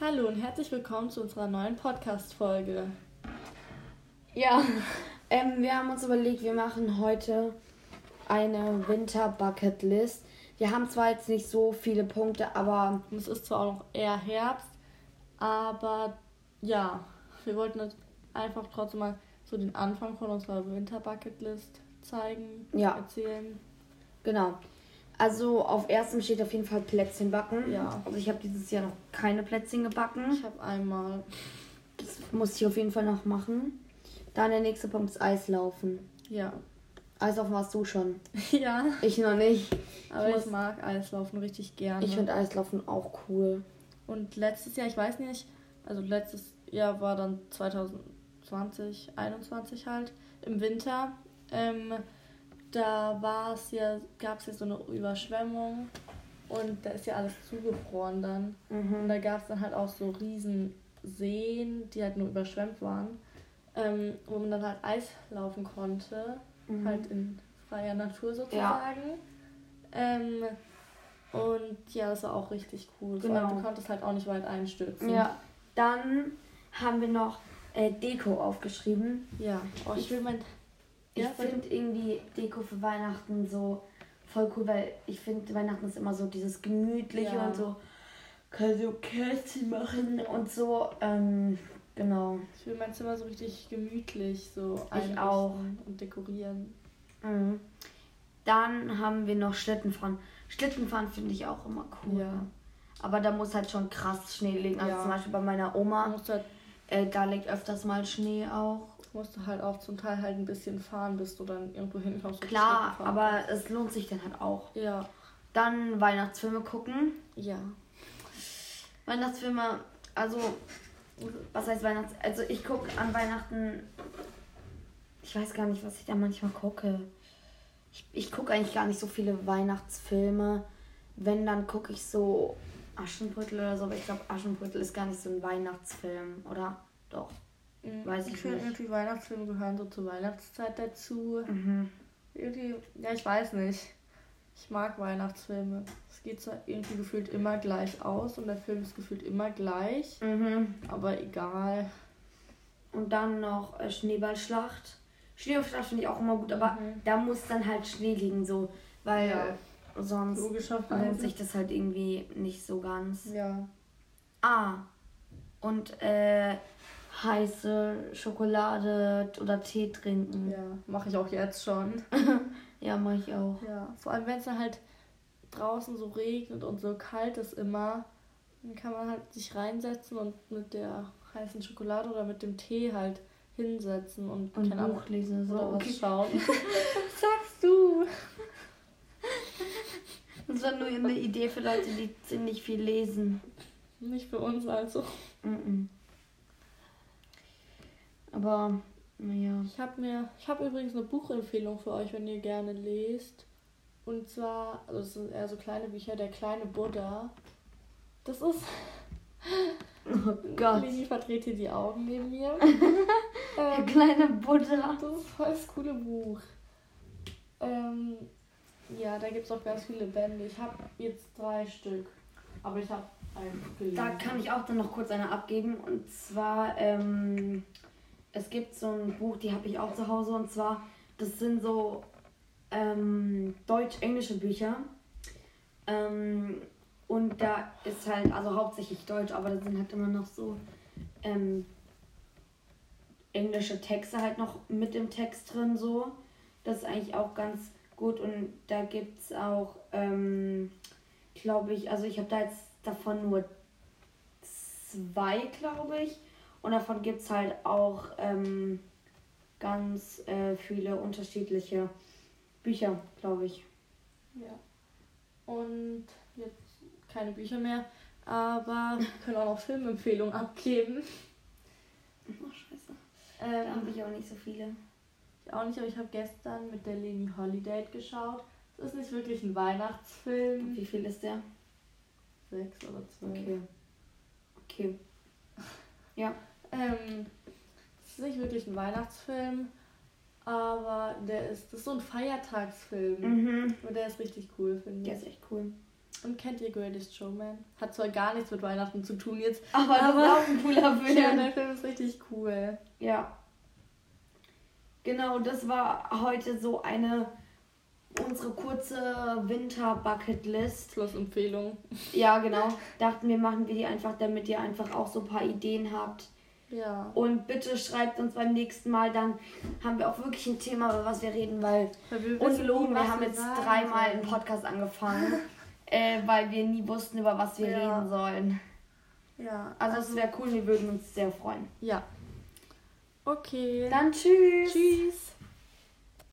Hallo und herzlich willkommen zu unserer neuen Podcast-Folge. Ja, ähm, wir haben uns überlegt, wir machen heute eine Winter-Bucket-List. Wir haben zwar jetzt nicht so viele Punkte, aber. Es ist zwar auch noch eher Herbst, aber ja, wir wollten einfach trotzdem mal so den Anfang von unserer Winter-Bucket-List zeigen, Ja. erzählen. Genau. Also auf erstem steht auf jeden Fall Plätzchen backen. Ja. Also ich habe dieses Jahr noch keine Plätzchen gebacken. Ich habe einmal, Das muss ich auf jeden Fall noch machen. Dann der nächste Punkt ist Eislaufen. ja, Eislaufen warst du schon. ja, Ich noch nicht. aber Ich ich, mag Eislaufen richtig gerne. Ich finde Eislaufen auch cool. Und letztes Jahr, ich weiß nicht, also letztes Jahr war dann 2020, 21 halt, im Winter. Ähm, da war es ja, gab es ja so eine Überschwemmung und da ist ja alles zugefroren dann. Und Mhm. da gab es dann halt auch so riesen Seen, die halt nur überschwemmt waren, ähm, wo man dann halt Eis laufen konnte, Mhm. halt in freier Natur sozusagen. Ähm, und ja, das war auch richtig cool. Allem, Genau. du konntest halt auch nicht weit einstürzen. Ja. Dann haben wir noch äh, Deko aufgeschrieben. Ja. Oh, ich will mein. Ich Ja, finde irgendwie Deko für Weihnachten so voll cool, weil ich finde Weihnachten ist immer so dieses gemütliche Ja. und so kann so Kerzen machen und so. Ähm, genau. Ich will mein Zimmer so richtig gemütlich so Ich auch. und dekorieren. Mhm. Dann haben wir noch Schlittenfahren. Schlittenfahren finde ich auch immer cool. Ja. Aber da muss halt schon krass Schnee liegen. Also Ja. zum Beispiel bei meiner Oma, halt, äh, da liegt öfters mal Schnee auch. Musst du halt auch zum Teil halt ein bisschen fahren, bis du dann irgendwo hinkommst. Klar, aber es lohnt sich dann halt auch. Ja. Dann Weihnachtsfilme gucken. Ja. Weihnachtsfilme, also, was heißt Weihnachts... Also ich gucke an Weihnachten... Ich weiß gar nicht, was ich da manchmal gucke. Ich, ich gucke eigentlich gar nicht so viele Weihnachtsfilme. Wenn, dann gucke ich so Aschenbrödel oder so. Aber ich glaube, Aschenbrödel ist gar nicht so ein Weihnachtsfilm, oder? Doch. Weiß ich ich finde irgendwie Weihnachtsfilme gehören so zur Weihnachtszeit dazu. Mhm. Irgendwie, ja, ich weiß nicht. Ich mag Weihnachtsfilme. Es geht zwar irgendwie gefühlt immer gleich aus und der Film ist gefühlt immer gleich, Mhm. aber egal. Und dann noch äh, Schneeballschlacht. Schneeballschlacht finde ich auch immer gut, aber Mhm. da muss dann halt Schnee liegen, so. Weil Ja. sonst lohnt sich das halt irgendwie nicht so ganz. Ja. Ah, und äh, heiße Schokolade oder Tee trinken. Ja, mache ich auch jetzt schon. Ja, mache ich auch. Ja, vor allem wenn es dann halt draußen so regnet und so kalt ist immer, dann kann man halt sich reinsetzen und mit der heißen Schokolade oder mit dem Tee halt hinsetzen und, Und keine Ahnung, Buch lesen. So. oder was Okay. schauen. was sagst du? Das war nur eine Idee für Leute, die ziemlich viel lesen. Nicht für uns also. Mhm. Aber, naja. Ich habe mir, ich habe übrigens eine Buchempfehlung für euch, wenn ihr gerne lest. Und zwar, also es sind eher so kleine Bücher, der kleine Buddha. Das ist. Oh Gott. Lili verdreht hier die Augen neben mir. Der ähm, kleine Buddha. das ist voll das coole Buch. Ähm, ja, da gibt es auch ganz viele Bände. Ich habe jetzt drei Stück. Aber ich habe ein gelesen. Da kann ich auch dann noch kurz eine abgeben. Und zwar, ähm, es gibt so ein Buch, die habe ich auch zu Hause. Und zwar, das sind so ähm, deutsch-englische Bücher. Ähm, und da ist halt, also hauptsächlich Deutsch, aber da sind halt immer noch so ähm, englische Texte halt noch mit im Text drin so. Das ist eigentlich auch ganz gut. Und da gibt es auch, ähm, glaube ich, also ich habe da jetzt davon nur zwei, glaube ich. Und davon gibt es halt auch ähm, ganz äh, viele unterschiedliche Bücher, glaube ich. Ja. Und jetzt keine Bücher mehr. Aber wir können auch noch Filmempfehlungen abgeben. Oh, scheiße. Da Ähm, habe ich auch nicht so viele. Ich auch nicht, aber ich habe gestern mit der Leni Holiday geschaut. Es ist nicht wirklich ein Weihnachtsfilm. Wie viel ist der? Sechs oder zwölf. Okay. Okay. Ja. Ähm, es ist nicht wirklich ein Weihnachtsfilm, aber der ist, das ist so ein Feiertagsfilm. Mhm. Und der ist richtig cool, finde Der ich. ist echt cool. Und kennt ihr Greatest Showman? Hat zwar gar nichts mit Weihnachten zu tun jetzt. Aber das ist auch ein cooler Film. Ja, der Film ist richtig cool. Ja. Genau, das war heute so eine unsere kurze Winter-Bucket-List. Plus Empfehlung. Ja, genau. Dachten wir, machen wir die einfach, damit ihr einfach auch so ein paar Ideen habt. Ja. Und bitte schreibt uns beim nächsten Mal, dann haben wir auch wirklich ein Thema, über was wir reden, weil, Weil wir uns loben, wir haben jetzt dreimal einen Podcast angefangen, äh, weil wir nie wussten, über was wir Ja. reden sollen. Ja. Also, es wäre cool, wir würden uns sehr freuen. Ja. Okay. Dann tschüss. Tschüss.